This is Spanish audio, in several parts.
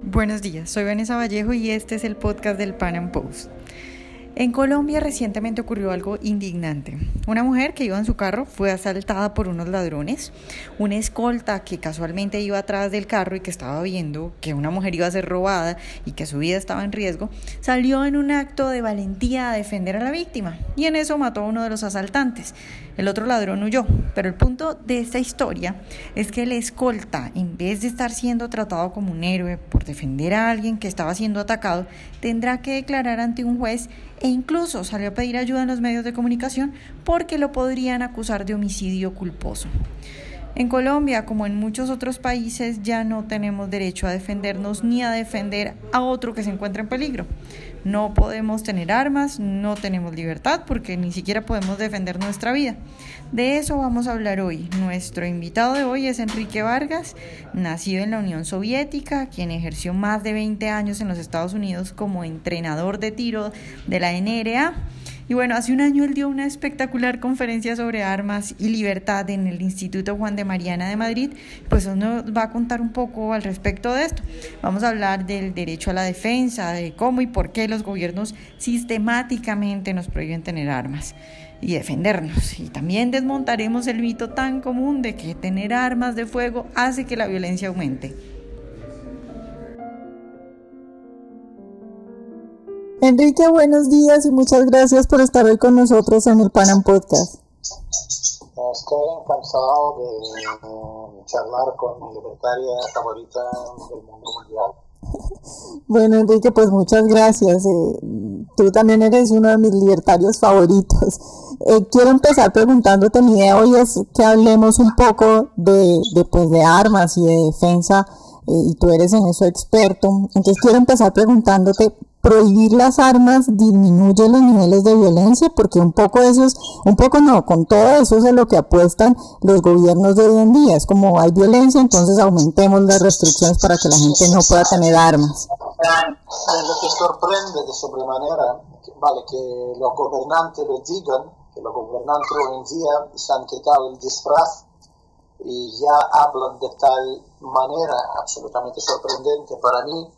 Buenos días, soy Vanessa Vallejo y este es el podcast del Pan Am Post. En Colombia recientemente ocurrió algo indignante. Una mujer que iba en su carro fue asaltada por unos ladrones. Una escolta que casualmente iba atrás del carro y que estaba viendo que una mujer iba a ser robada y que su vida estaba en riesgo, salió en un acto de valentía a defender a la víctima y en eso mató a uno de los asaltantes. El otro ladrón huyó, pero el punto de esta historia es que el escolta, en vez de estar siendo tratado como un héroe por defender a alguien que estaba siendo atacado, tendrá que declarar ante un juez e incluso salió a pedir ayuda en los medios de comunicación porque lo podrían acusar de homicidio culposo. En Colombia, como en muchos otros países, ya no tenemos derecho a defendernos ni a defender a otro que se encuentre en peligro. No podemos tener armas, no tenemos libertad porque ni siquiera podemos defender nuestra vida. De eso vamos a hablar hoy. Nuestro invitado de hoy es Enrique Vargas, nacido en la Unión Soviética, quien ejerció más de 20 años en los Estados Unidos como entrenador de tiro de la NRA y bueno, hace un año él dio una espectacular conferencia sobre armas y libertad en el Instituto Juan de Mariana de Madrid, pues nos va a contar un poco al respecto de esto. Vamos a hablar del derecho a la defensa, de cómo y por qué los gobiernos sistemáticamente nos prohíben tener armas y defendernos. Y también desmontaremos el mito tan común de que tener armas de fuego hace que la violencia aumente. Enrique, buenos días y muchas gracias por estar hoy con nosotros en el Panam Podcast. Estoy encantado de charlar con mi libertaria favorita del mundo mundial. Bueno, Enrique, pues muchas gracias. Eh, tú también eres uno de mis libertarios favoritos. Eh, quiero empezar preguntándote, mi idea hoy es que hablemos un poco de, de, pues, de armas y de defensa, eh, y tú eres en eso experto. Entonces quiero empezar preguntándote prohibir las armas disminuye los niveles de violencia, porque un poco eso es, un poco no, con todo eso es lo que apuestan los gobiernos de hoy en día. Es como hay violencia, entonces aumentemos las restricciones para que la gente no pueda tener armas. Lo que sorprende de sobremanera, vale, que los gobernantes lo digan, que los gobernantes hoy en día se han quitado el disfraz y ya hablan de tal manera absolutamente sorprendente para mí.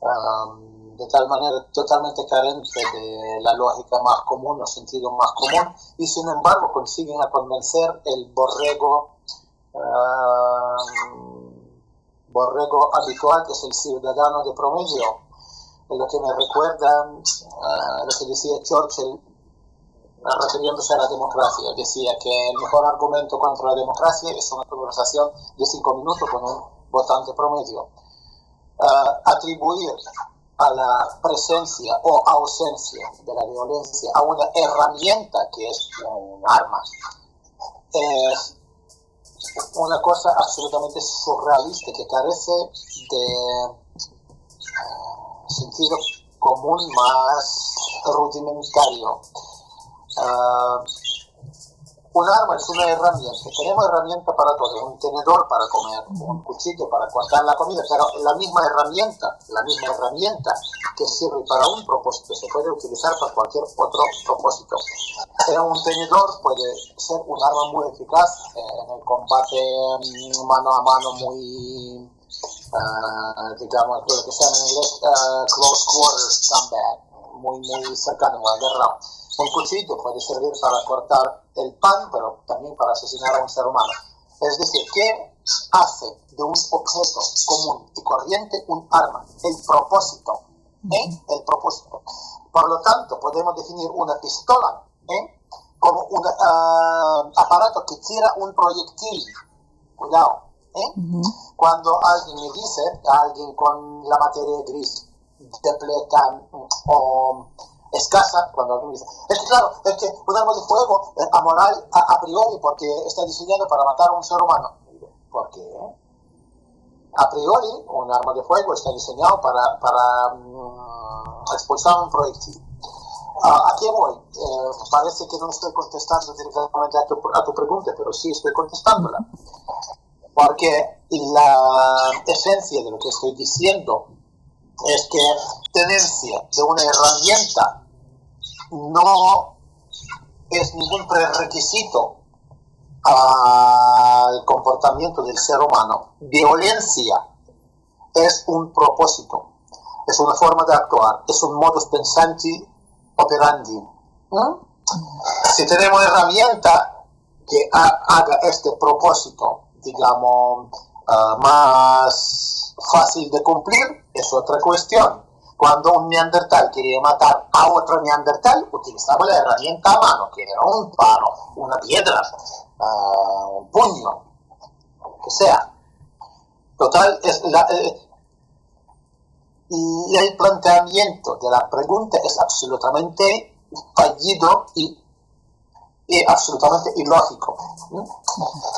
Um, de tal manera totalmente carente de la lógica más común o sentido más común y sin embargo consiguen a convencer el borrego uh, borrego habitual que es el ciudadano de promedio. Lo que me recuerda uh, lo que decía Churchill refiriéndose a la democracia decía que el mejor argumento contra la democracia es una conversación de cinco minutos con un votante promedio. Uh, atribuir a la presencia o ausencia de la violencia a una herramienta que es un arma, es una cosa absolutamente surrealista que carece de uh, sentido común más rudimentario. Uh, un arma es una herramienta. Tenemos herramienta para todo, un tenedor para comer, un cuchillo para cortar la comida, pero la misma herramienta, la misma herramienta que sirve para un propósito se puede utilizar para cualquier otro propósito. Un tenedor puede ser un arma muy eficaz en el combate mm, mano a mano muy, uh, digamos, lo que se llama en inglés uh, close quarters combat, muy, muy cercano a la guerra un cuchillo puede servir para cortar el pan, pero también para asesinar a un ser humano. Es decir, ¿qué hace de un objeto común y corriente un arma? El propósito. ¿eh? El propósito. Por lo tanto, podemos definir una pistola ¿eh? como un uh, aparato que tira un proyectil. Cuidado. ¿eh? Cuando alguien me dice, alguien con la materia gris, depleta o escasa cuando alguien dice, es que claro, es que un arma de fuego es amoral a, priori porque está diseñado para matar a un ser humano. ¿Por qué? A priori, un arma de fuego está diseñado para, para um, expulsar un proyectil. ¿A qué voy? Eh, parece que no estoy contestando directamente a tu, a tu pregunta, pero sí estoy contestándola. Porque la esencia de lo que estoy diciendo es que tenencia de una herramienta no es ningún prerequisito al comportamiento del ser humano. Violencia es un propósito, es una forma de actuar, es un modus pensandi operandi. Si tenemos herramienta que haga este propósito, digamos, ah, más fácil de cumplir, es otra cuestión. Cuando un neandertal quería matar a otro neandertal, utilizaba la herramienta a mano, que era un palo, una piedra, ah, un puño, lo que sea. Total, es la, eh, y el planteamiento de la pregunta es absolutamente fallido y, absolutamente ilógico.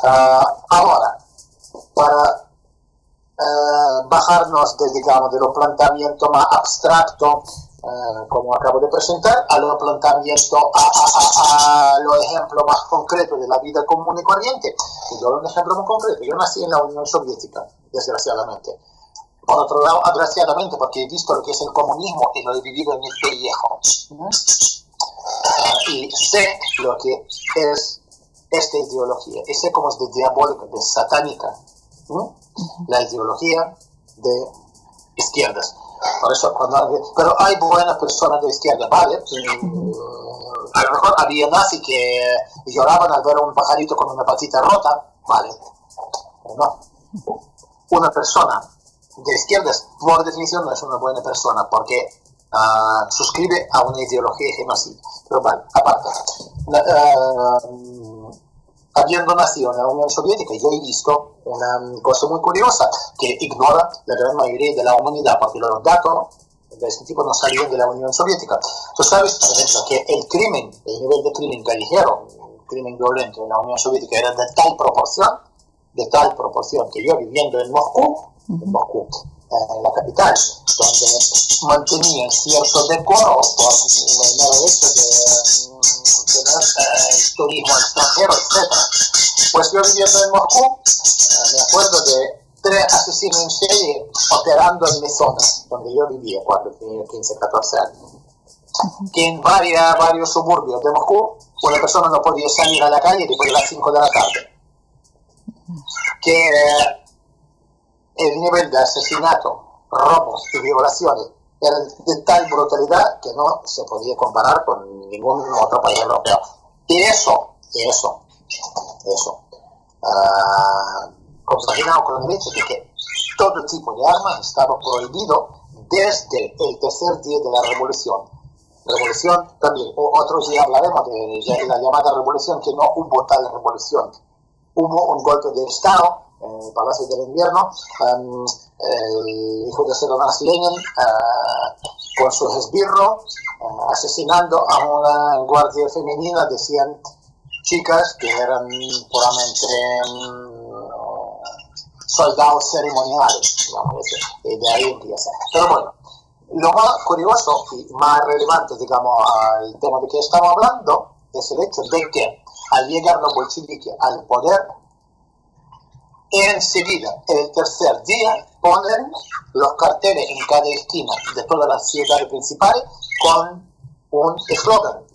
Ah, ahora, para eh, bajarnos de, digamos, de lo planteamiento más abstracto, eh, como acabo de presentar, a lo planteamiento, a, a, lo ejemplo más concreto de la vida común y corriente. Y yo un ejemplo muy concreto. Yo nací en la Unión Soviética, desgraciadamente por otro lado, agraciadamente, porque he visto lo que es el comunismo y lo he vivido en mi pellejo. Y sé lo que es esta ideología, y sé cómo es de diabólica, de satánica, la ideología de izquierdas. Por eso, cuando, pero hay buenas personas de izquierda, ¿vale? a lo mejor había nazis que lloraban al ver un pajarito con una patita rota, ¿vale? No. Una persona de izquierdas, por definición, no es una buena persona porque uh, suscribe a una ideología genocida. Pero vale, aparte, uh, habiendo nacido en la Unión Soviética, yo he visto una cosa muy curiosa que ignora la gran mayoría de la humanidad, porque los datos de este tipo no salieron de la Unión Soviética. Tú sabes, por ejemplo, que el crimen, el nivel de crimen callejero, el crimen violento en la Unión Soviética era de tal proporción, de tal proporción que yo viviendo en Moscú, en Moscú, en la capital, donde mantenían cierto decoro por el mero hecho de mm, tener eh, turismo extranjero, etc. Pues yo viviendo en Moscú, eh, me acuerdo de tres asesinos en serie operando en mi zona, donde yo vivía cuando tenía 15, 14 años. Que en varias, varios suburbios de Moscú, una persona no podía salir a la calle después de las 5 de la tarde. Que el nivel de asesinato, robos y violaciones era de tal brutalidad que no se podía comparar con ningún otro país europeo. Y eso, eso, eso, uh, con el hecho de que todo tipo de armas estaba prohibido desde el tercer día de la revolución. Revolución también, otro día hablaremos de la llamada revolución, que no hubo tal revolución. Hubo un golpe de Estado en el Palacio del Invierno, um, el hijo de Sedonas Lenin uh, con su esbirro uh, asesinando a una guardia femenina, decían chicas que eran puramente um, soldados ceremoniales, digamos, y de ahí empieza. Pero bueno, lo más curioso y más relevante, digamos, al tema de que estamos hablando es el hecho de que al llegar los bolcheviques al poder, enseguida, el tercer día, ponen los carteles en cada esquina de todas las ciudades principales con un eslogan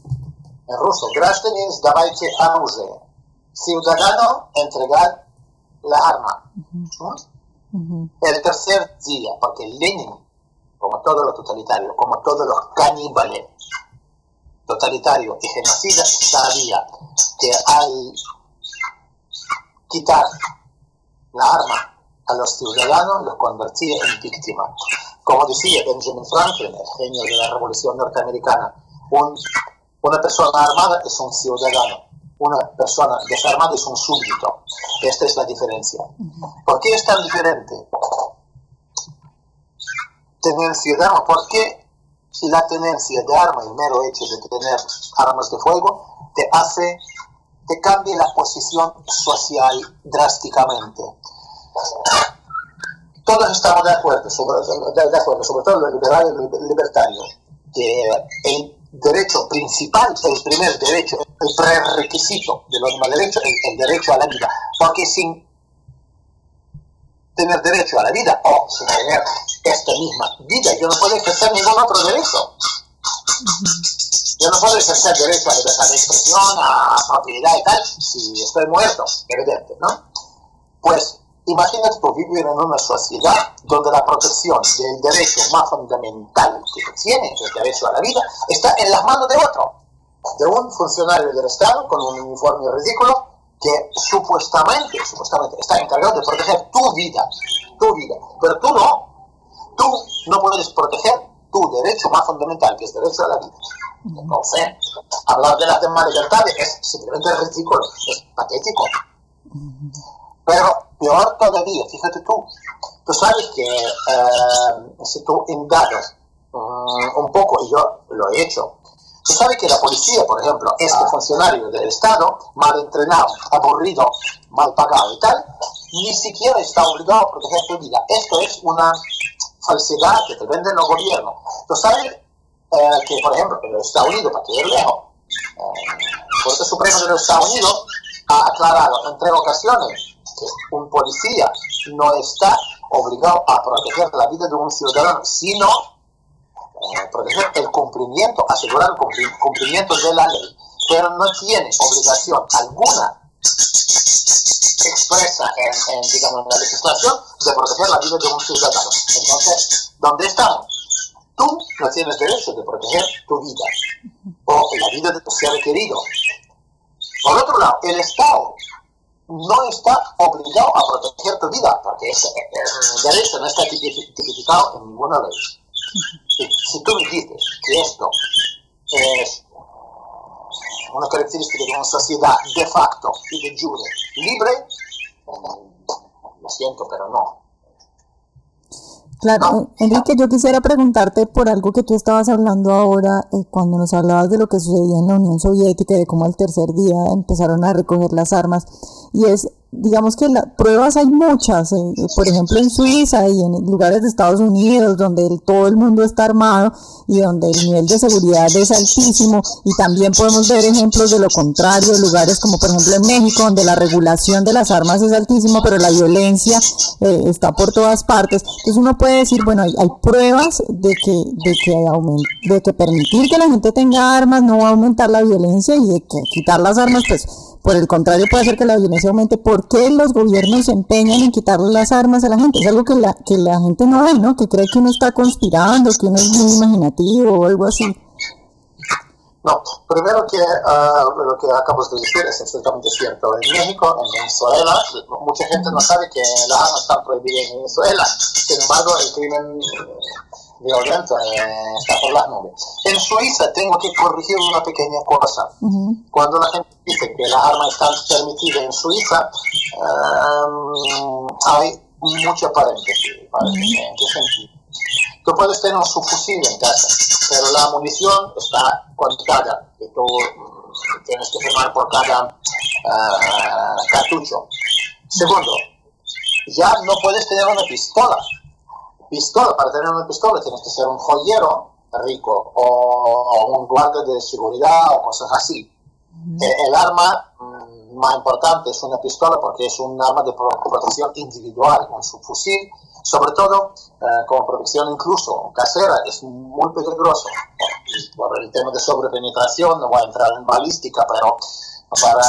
en ruso, Граждане, давайте оружие. Ciudadano, entregar la arma. El tercer día, porque Lenin, como todos los totalitarios, como todos los caníbales totalitarios y genocidas, sabía que al quitar la arma a los ciudadanos los convertía en víctimas. Como decía Benjamin Franklin, el genio de la Revolución Norteamericana, una persona armada es un ciudadano, una persona desarmada es un súbdito. Esta es la diferencia. ¿Por qué es tan diferente tener ciudadanos? Porque la tenencia de armas, el mero hecho de tener armas de fuego, te hace te cambia la posición social drásticamente. Todos estamos de acuerdo, sobre, de, acuerdo, sobre todo los liberales y libertarios, que el derecho principal, el primer derecho, el prerequisito de los demás derechos es el derecho a la vida. Porque sin tener derecho a la vida o sin tener esta misma vida, yo no puedo ejercer ningún otro derecho. Yo no puedo ejercer derecho a libertad de expresión, a propiedad y tal, si estoy muerto, evidente, ¿no? Pues Imagínate tú vivir en una sociedad donde la protección del derecho más fundamental que tiene, el derecho a la vida, está en las manos de otro, de un funcionario del Estado con un uniforme ridículo que supuestamente, supuestamente está encargado de proteger tu vida, tu vida, pero tú no, tú no puedes proteger tu derecho más fundamental, que es derecho a la vida. Entonces, hablar de las demás libertades es simplemente ridículo, es patético. Pero peor todavía, fíjate tú, tú sabes que eh, si tú indagas mm, un poco, y yo lo he hecho, tú sabes que la policía, por ejemplo, este funcionario del Estado, mal entrenado, aburrido, mal pagado y tal, ni siquiera está obligado a proteger tu vida. Esto es una falsedad que te venden los gobiernos. Tú sabes eh, que, por ejemplo, en los Estados Unidos, para que ir lejos, eh, el Corte Supremo de los Estados Unidos ha aclarado en tres ocasiones que un policía no está obligado a proteger la vida de un ciudadano, sino eh, proteger el cumplimiento, asegurar el cumplimiento de la ley, pero no tiene obligación alguna expresa en, digamos, la legislación de proteger la vida de un ciudadano. Entonces, ¿dónde estamos? Tú no tienes derecho de proteger tu vida o la vida de tu ser querido. Por otro lado, el Estado no está obligado a proteger tu vida, porque ese, derecho no está tipificado en ninguna ley. Si, tú me dices que esto es una característica de una sociedad de facto y de jure libre, lo siento, pero no. Claro, Enrique, yo quisiera preguntarte por algo que tú estabas hablando ahora, eh, cuando nos hablabas de lo que sucedía en la Unión Soviética, de cómo al tercer día empezaron a recoger las armas, y es digamos que las pruebas hay muchas, eh, por ejemplo en Suiza y en lugares de Estados Unidos donde todo el mundo está armado y donde el nivel de seguridad es altísimo y también podemos ver ejemplos de lo contrario, lugares como por ejemplo en México donde la regulación de las armas es altísimo pero la violencia eh, está por todas partes. Entonces uno puede decir, bueno, hay, hay pruebas de que, de, que de que permitir que la gente tenga armas no va a aumentar la violencia y de que quitar las armas pues por el contrario, puede hacer que la violencia aumente. ¿Por qué los gobiernos se empeñan en quitarle las armas a la gente? Es algo que la, que la gente no ve, ¿no? Que cree que uno está conspirando, que uno es muy imaginativo o algo así. No, primero que uh, lo que acabas de decir es absolutamente cierto. En México, en Venezuela, mucha gente no sabe que las armas están prohibidas en Venezuela. Sin embargo, el crimen violento eh, está por las nubes. En Suiza tengo que corregir una pequeña cosa. Cuando la gente dice que las armas están permitidas en Suiza, um, hay mucho paréntesis. ¿En qué sentido? Tú puedes tener un subfusil en casa, pero la munición está cuantificada, que tú mm, tienes que firmar por cada uh, cartucho. Segundo, ya no puedes tener una pistola pistola, para tener una pistola tienes que ser un joyero rico o, un guardia de seguridad o cosas así. Eh, el, arma mm, más importante es una pistola porque es un arma de protección individual con su fusil, sobre todo eh, con protección incluso casera, es muy peligroso. Por el tema de sobrepenetración, no voy a entrar en balística, pero para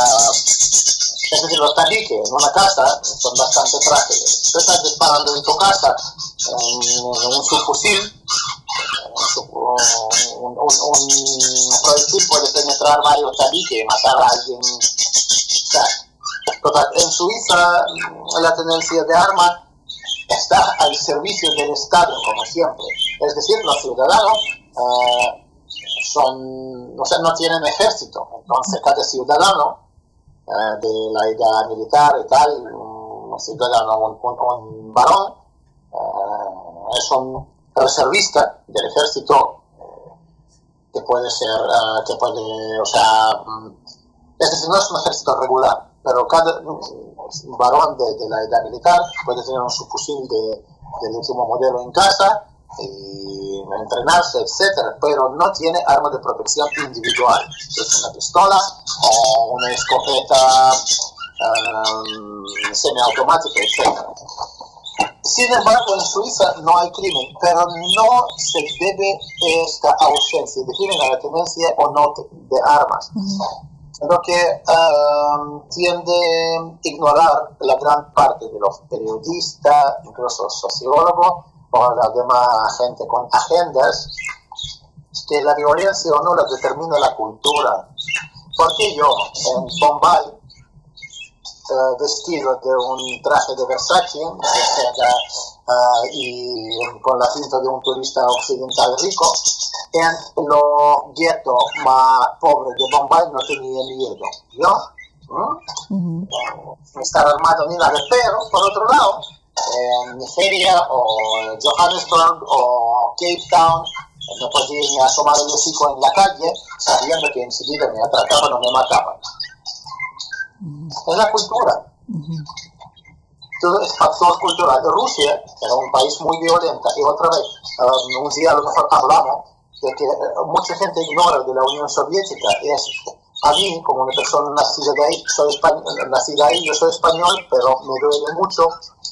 es decir, los tabiques en una casa son bastante frágiles. Tú estás disparando en tu casa un, subfusil, un, un, un, puede penetrar varios tabiques y matar a alguien. en Suiza la tenencia de armas está al servicio del Estado, como siempre. Es decir, los ciudadanos uh, son, o sea, no tienen ejército. Entonces, cada ciudadano uh, de la edad militar y tal, un ciudadano, un, un varón, uh, es un reservista del ejército que puede ser, que puede, o sea, mm, es decir, no es un ejército regular, pero cada varón de, de la edad militar puede tener un subfusil de, del último modelo en casa y entrenarse, etcétera, pero no tiene arma de protección individual. Es una pistola o una escopeta um, semiautomática, etcétera. Sin embargo, en Suiza no hay crimen, pero no se debe esta ausencia de crimen a la tenencia o no de armas. lo que um, tiende a ignorar la gran parte de los periodistas, incluso sociólogos o la demás gente con agendas, que la violencia o no la determina la cultura. Porque yo en Bombay, uh, vestido de un traje de Versace uh, y con la pinta de un turista occidental rico, en los guetos más pobres de Bombay no tenía miedo. ¿yo? ¿Mm? Uh estar armado ni nada, pero por otro lado, en Nigeria o Johannesburg o Cape Town, no podía asomar el hocico en la calle sabiendo que enseguida me atracaban o me mataban. Es la cultura. Todo es factor cultural. Rusia era un país muy violento y otra vez, um, un día a lo mejor hablamos de que mucha gente ignora de la Unión Soviética. Es a mí, como una persona nacida de ahí, soy español, nacida ahí, yo soy español, pero me duele mucho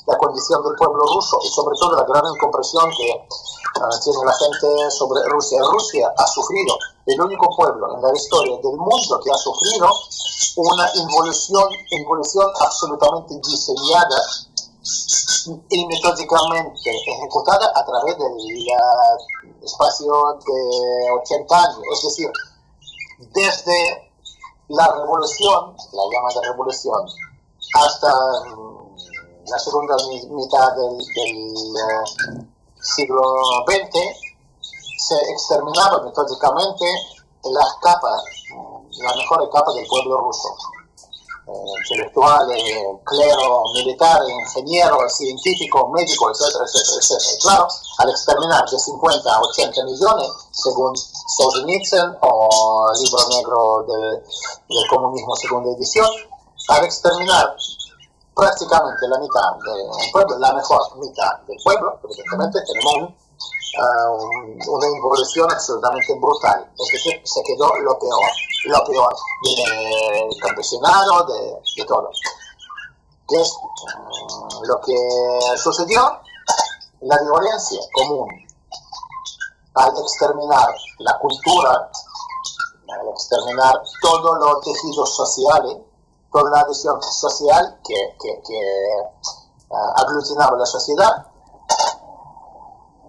la condición del pueblo ruso y sobre todo la gran incomprensión que uh, tiene la gente sobre Rusia. Rusia ha sufrido, el único pueblo en la historia del mundo que ha sufrido una involución, involución absolutamente diseñada y metódicamente ejecutada a través del uh, espacio de 80 años. Es decir, desde la revolución, la llamada revolución, hasta um, la segunda mitad del, del uh, siglo XX, se exterminaba metódicamente las capas, las mejores capas del pueblo ruso. Eh, intelectuales, clero, militares, ingenieros, científicos, médicos, etcétera, etcétera, etcétera. Claro, al exterminar de 50 a 80 millones, según Solzhenitsyn o Libro Negro del de Comunismo, segunda edición, al exterminar prácticamente la mitad del pueblo, la mejor mitad del pueblo, evidentemente tenemos un, uh, una involución absolutamente brutal, es decir, se quedó lo peor, lo peor del campesinado, de, de todo. ¿Qué es um, lo que sucedió? La violencia común al exterminar la cultura, al exterminar todos los tejidos sociales, toda la adhesión social que, que, que uh, aglutinaba la sociedad,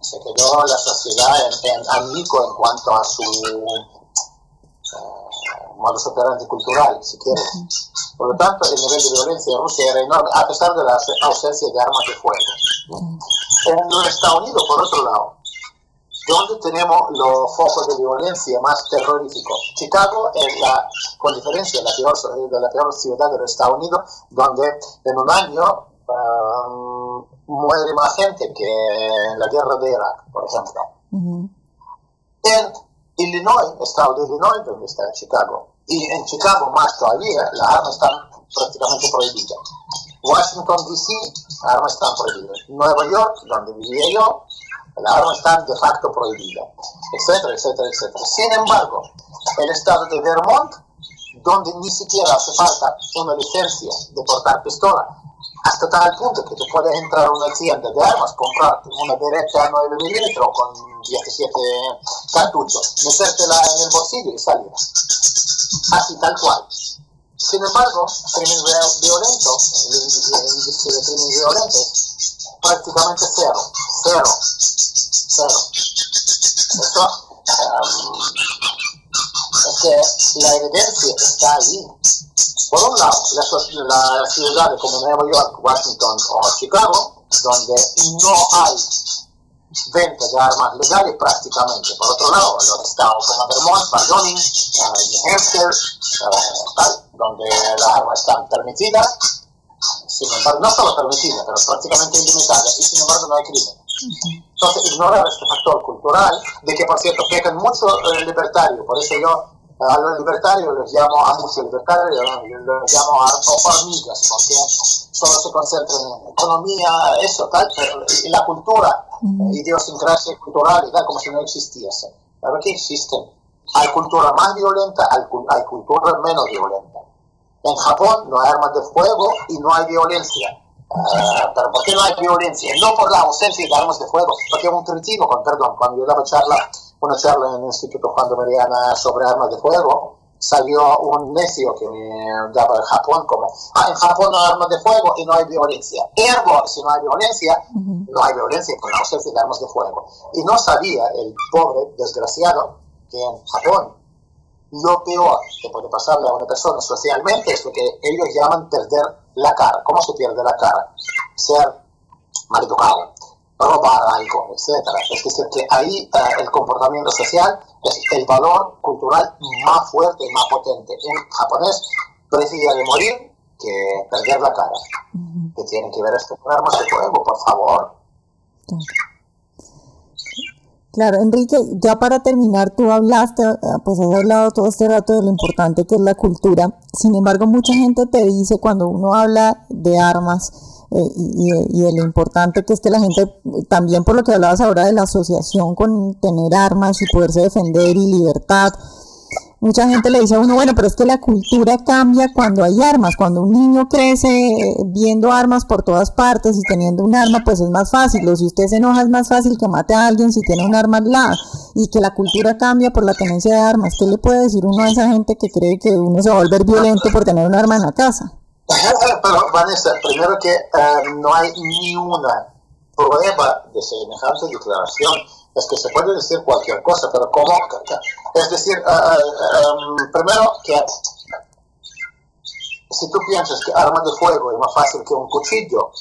se quedó la sociedad en, en amigo en cuanto a su uh, modus operandi cultural, si quieres. Por lo tanto, el nivel de violencia en Rusia era enorme, a pesar de la ausencia de armas de fuego. En los Estados Unidos, por otro lado, donde tenemos los focos de violencia más terroríficos. Chicago es la, con diferencia, la peor, la peor ciudad de los Estados Unidos, donde en un año um, muere más gente que en la guerra de Irak, por ejemplo. Uh -huh. En Illinois, estado de Illinois, donde está Chicago, y en Chicago más todavía, las armas están prácticamente prohibidas. Washington, D.C., las armas están prohibidas. Nueva York, donde vivía yo, las armas están de facto prohibidas, etcétera, etcétera, etcétera. Sin embargo, el estado de Vermont, donde ni siquiera hace falta una licencia de portar pistola, hasta tal punto que tú puedes entrar a una tienda de armas, comprar una derecha 9 milímetros con 17 cartuchos, metértela en el bolsillo y salir. Así tal cual. Sin embargo, crimen violento, el índice de crimen violento es prácticamente cero, cero, cero. Eso es que la evidencia está ahí. Por un lado, las, las ciudades como Nueva York, Washington o Chicago, donde no hay venta de armas legales prácticamente. Por otro lado, los estados como Vermont, Wyoming, uh, New Hampshire, tal, donde las armas están permitidas, sin embargo, no solo permitidas, pero prácticamente ilimitadas, y sin embargo no hay crimen. Entonces, ignorar este factor cultural, de que por cierto pecan mucho el libertario, por eso yo a los libertarios los llamo a muchos libertarios, los llamo a hormigas, porque solo se concentran en economía, eso, tal, pero la cultura, idiosincrasia cultural y tal, como si no existiese. Claro que existen. Hay cultura más violenta, hay, hay cultura menos violenta. En Japón no hay armas de fuego y no hay violencia. Uh, pero ¿por qué no hay violencia? No por la ausencia de armas de fuego, porque un cretino, con perdón, cuando yo daba charla, una charla en el Instituto Juan de Mariana sobre armas de fuego, salió un necio que me daba el Japón como, ah, en Japón no hay armas de fuego y no hay violencia. Ergo, si no hay violencia, no hay violencia con la ausencia de armas de fuego. Y no sabía el pobre desgraciado que en Japón lo peor que puede pasarle a una persona socialmente es lo que ellos llaman perder la cara. ¿Cómo se pierde la cara? Ser maleducado, robar algo, etc. Es decir, que ahí eh, el comportamiento social es el valor cultural más fuerte y más potente. Un japonés prefiere morir que perder la cara. Que tiene que ver esto con armas de fuego, por favor. Claro, Enrique, ya para terminar, tú hablaste, eh, pues has hablado todo este rato de lo importante que es la cultura. Sin embargo, mucha gente te dice cuando uno habla de armas eh, y, de, lo importante que es que la gente, también por lo que hablabas ahora de la asociación con tener armas y poderse defender y libertad, mucha gente le dice a uno, bueno, pero es que la cultura cambia cuando hay armas. Cuando un niño crece eh, viendo armas por todas partes y teniendo un arma, pues es más fácil. O si usted se enoja, es más fácil que mate a alguien si tiene un arma al lado. Y que la cultura cambia por la tenencia de armas. ¿Qué le puede decir uno a esa gente que cree que uno se va a volver violento por tener un arma en la casa? Pero, Vanessa, primero que eh, no hay ni una prueba de semejante declaración es que se puede decir cualquier cosa, pero ¿cómo? Es decir, uh, um, primero que si tú piensas que arma de fuego es más fácil que un cuchillo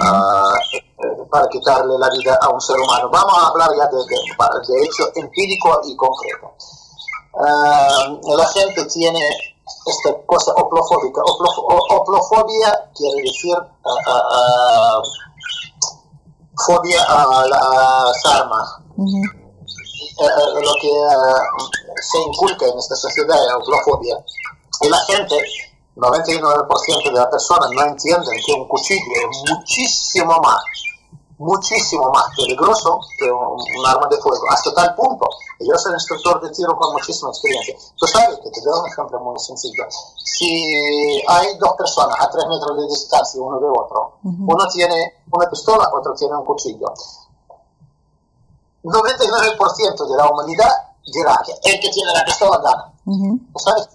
uh, para quitarle la vida a un ser humano, vamos a hablar ya de, de, de hecho empírico y concreto. La gente tiene esta cosa oplofóbica. oplofobia quiere decir fobia a las armas. Eh, eh, lo que eh, se inculca en esta sociedad es la Y la gente, 99% de las personas no entienden que un cuchillo es muchísimo más muchísimo más peligroso que un, arma de fuego, hasta tal punto. Yo soy instructor de tiro con muchísima experiencia. Tú sabes que te doy un ejemplo muy sencillo. Si hay dos personas a tres metros de distancia uno de otro, uno tiene una pistola, otro tiene un cuchillo. 99% de la humanidad dirá que el que tiene la pistola gana. sabes?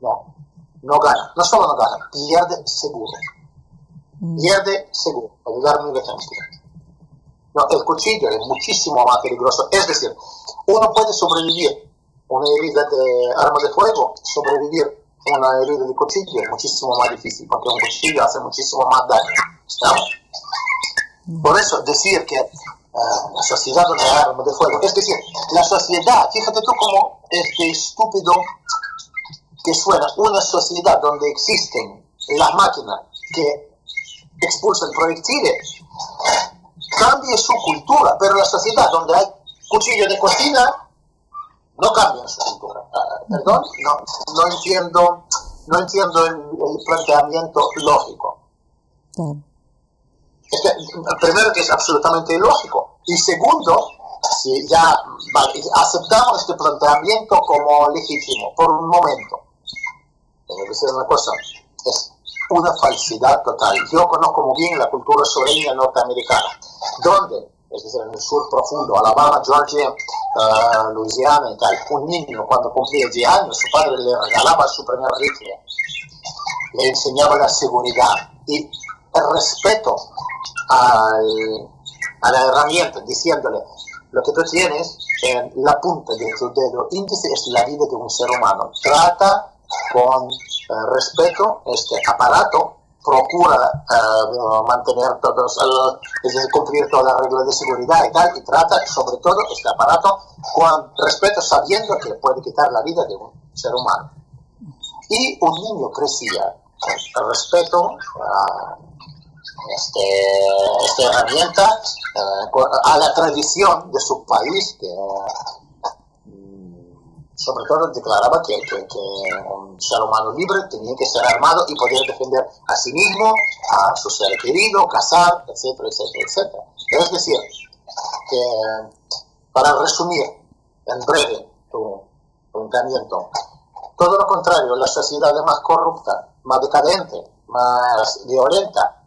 No, no gana. No solo no gana, pierde seguro pierde seguro, para darme un ejemplo. No, el cuchillo es muchísimo más peligroso. Es decir, uno puede sobrevivir una herida de arma de fuego, sobrevivir una herida de cuchillo es muchísimo más difícil, porque un cuchillo hace muchísimo más daño. Por eso decir que uh, la sociedad no hay armas de fuego, es decir, la sociedad, fíjate tú cómo este estúpido que suena, una sociedad donde existen las máquinas que expulsan proyectiles, cambie su cultura, pero la sociedad donde hay cuchillo de cocina no cambia su cultura. Perdón, no, no entiendo, no entiendo el, planteamiento lógico. primero que es absolutamente ilógico y segundo, si ya aceptamos este planteamiento como legítimo por un momento, que decir una cosa, es una falsidad total. Yo conozco muy bien la cultura sureña norteamericana, donde, es decir, en el sur profundo, Alabama, Georgia, uh, Louisiana y tal, un niño cuando cumplía 10 años, su padre le regalaba su primer rifle, le enseñaba la seguridad y el respeto al, a la herramienta, diciéndole, lo que tú tienes en la punta de tu dedo índice es la vida de un ser humano. Trata con eh, respeto este aparato procura uh, mantener todos, uh, cumplir todas las reglas de seguridad y tal, y trata sobre todo este aparato con respeto, sabiendo que puede quitar la vida de un ser humano. Y un niño crecía el respeto a este, esta herramienta, a la tradición de su país, que sobre todo declaraba que, un ser humano libre tenía que ser armado y poder defender a sí mismo, a su ser querido, cazar, etcétera, etcétera, etcétera. Es decir, que para resumir en breve tu pensamiento, todo lo contrario, la sociedad es más corrupta, más decadente, más violenta.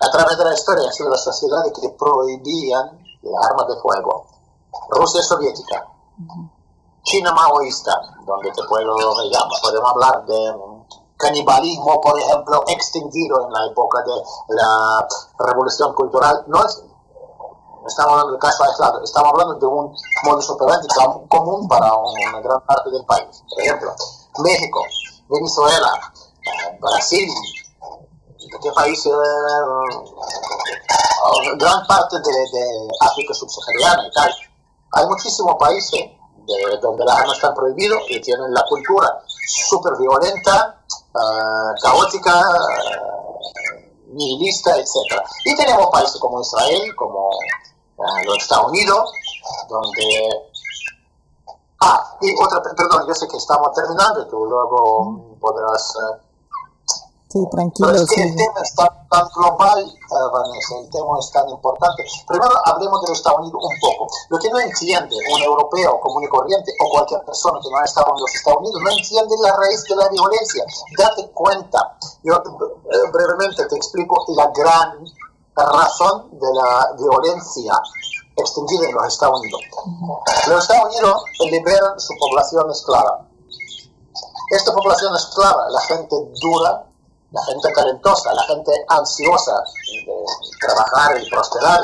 A través de la historia ha sido la sociedad que prohibían las armas de fuego. Rusia soviética, China maoísta, donde te puedo, digamos, podemos hablar de canibalismo, por ejemplo, extendido en la época de la revolución cultural. No es, estamos hablando de caso aislado, estamos hablando de un modus operandi común para una gran parte del país. Por ejemplo, México, Venezuela, Brasil, qué países, gran parte de, de África subsahariana y tal. Hay muchísimos países de, donde las armas están prohibidas y tienen la cultura súper violenta, uh, caótica, uh, nihilista, etc. Y tenemos países como Israel, como uh, los Estados Unidos, donde... Ah, y otra, perdón, yo sé que estamos terminando, tú luego podrás Sí, tranquilo. Pero es que el tema es tan, tan global, uh, Vanessa, el tema es tan importante. Primero hablemos de los Estados Unidos un poco. Lo que no entiende un europeo común y corriente o cualquier persona que no ha estado en los Estados Unidos, no entiende la raíz de la violencia. Date cuenta. Yo eh, brevemente te explico la gran razón de la violencia extendida en los Estados Unidos. Los Estados Unidos liberan su población esclava. Esta población esclava, la gente dura, la gente talentosa, la gente ansiosa de trabajar y prosperar,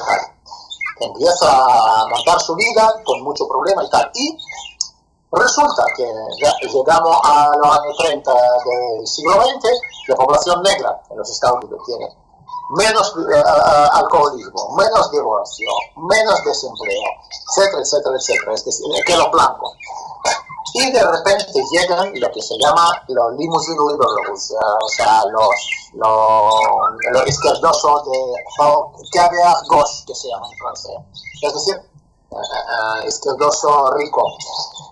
empieza a montar su vida con mucho problema y tal. Y resulta que llegamos a los años 30 del siglo XX, la población negra en los Estados Unidos tiene menos uh, alcoholismo, menos divorcio, menos desempleo, etcétera, etcétera, etcétera, es decir, que los blancos. Y de repente llegan lo que se llama los limousine liberals, o sea, los, los, los izquierdosos de caviar gauche, que se llama en francés. Es decir, izquierdoso rico.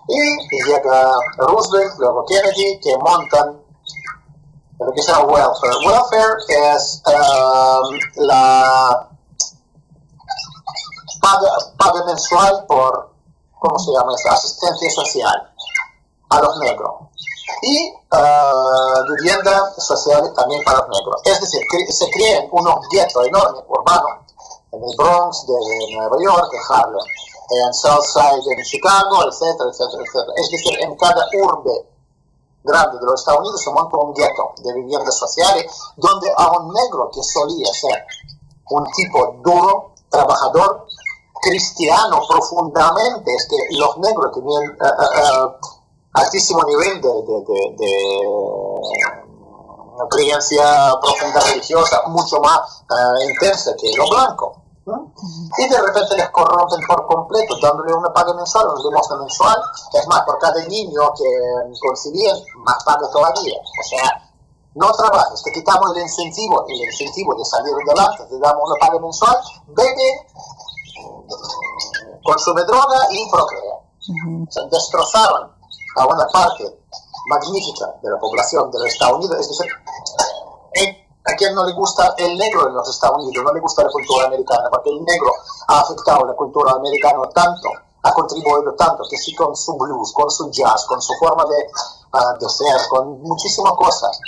Y llega Roosevelt, luego Kennedy, que montan lo que se llama welfare. Welfare es um, la paga, mensual por, ¿cómo se llama eso? Asistencia social a los negros y uh, vivienda social también para los negros. Es decir, se crean unos guetos enormes urbanos en el Bronx de Nueva York, en Harlem, en Southside en Chicago, etcétera, etcétera, etcétera. Es decir, en cada urbe grande de los Estados Unidos se monta un gueto de viviendas sociales donde a un negro que solía ser un tipo duro, trabajador, cristiano profundamente, es que los negros tenían uh, uh, altísimo nivel de, de, de, de creencia profunda religiosa, mucho más uh, intensa que los blancos. ¿no? Y de repente les corrompen por completo, dándole una paga mensual, una limosna mensual. Es más, por cada niño que concibían, más paga todavía. O sea, no trabajes, te quitamos el incentivo, el incentivo de salir adelante, te damos una paga mensual, bebe, consume droga y procrea. Uh -huh. O sea, destrozaron a una parte magnífica de la población de los Estados Unidos, es decir, a quien no le gusta el negro en los Estados Unidos, no le gusta la cultura americana, porque el negro ha afectado la cultura americana tanto, ha contribuido tanto, que sí con su blues, con su jazz, con su forma de, uh, de ser, con muchísimas cosas,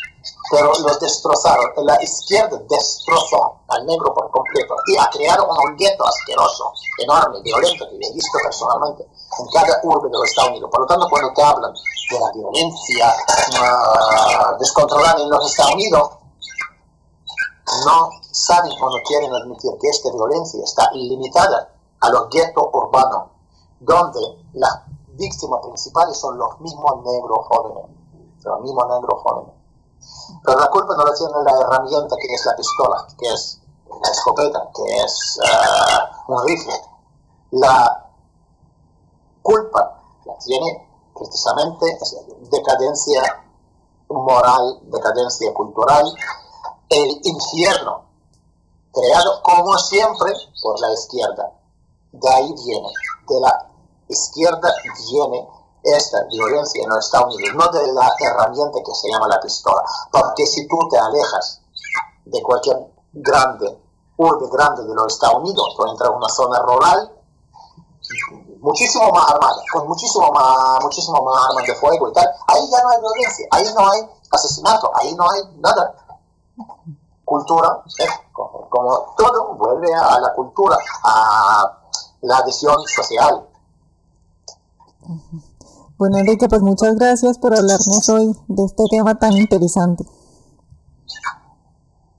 pero los destrozaron. La izquierda destrozó al negro por completo y ha creado un gueto asqueroso, enorme, violento, que he visto personalmente en cada urbe de los Estados Unidos. Por lo tanto, cuando te hablan de la violencia uh, descontrolada en los Estados Unidos, no saben o no quieren admitir que esta violencia está limitada a los guetos urbanos, donde las víctimas principales son los mismos negros jóvenes, los mismos negros jóvenes. Pero la culpa no la tiene la herramienta que es la pistola, que es la escopeta, que es uh, un rifle. La culpa la tiene precisamente decadencia moral, decadencia cultural, el infierno, creado como siempre por la izquierda. De ahí viene, de la izquierda viene esta violencia en los Estados Unidos, no de la herramienta que se llama la pistola, porque si tú te alejas de cualquier grande, urbe grande de los Estados Unidos, o entras a una zona rural, muchísimo más armada, con muchísimo más, muchísimo más armas de fuego y tal, ahí ya no hay violencia, ahí no hay asesinato, ahí no hay nada. Cultura, eh, como, como, todo vuelve a la cultura, a la adhesión social. Bueno, Enrique, pues muchas gracias por hablarnos hoy de este tema tan interesante.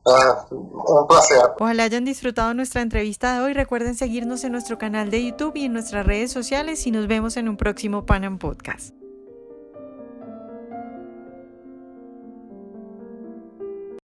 Ah, un placer. Ojalá hayan disfrutado nuestra entrevista de hoy. Recuerden seguirnos en nuestro canal de YouTube y en nuestras redes sociales y nos vemos en un próximo Panam Podcast.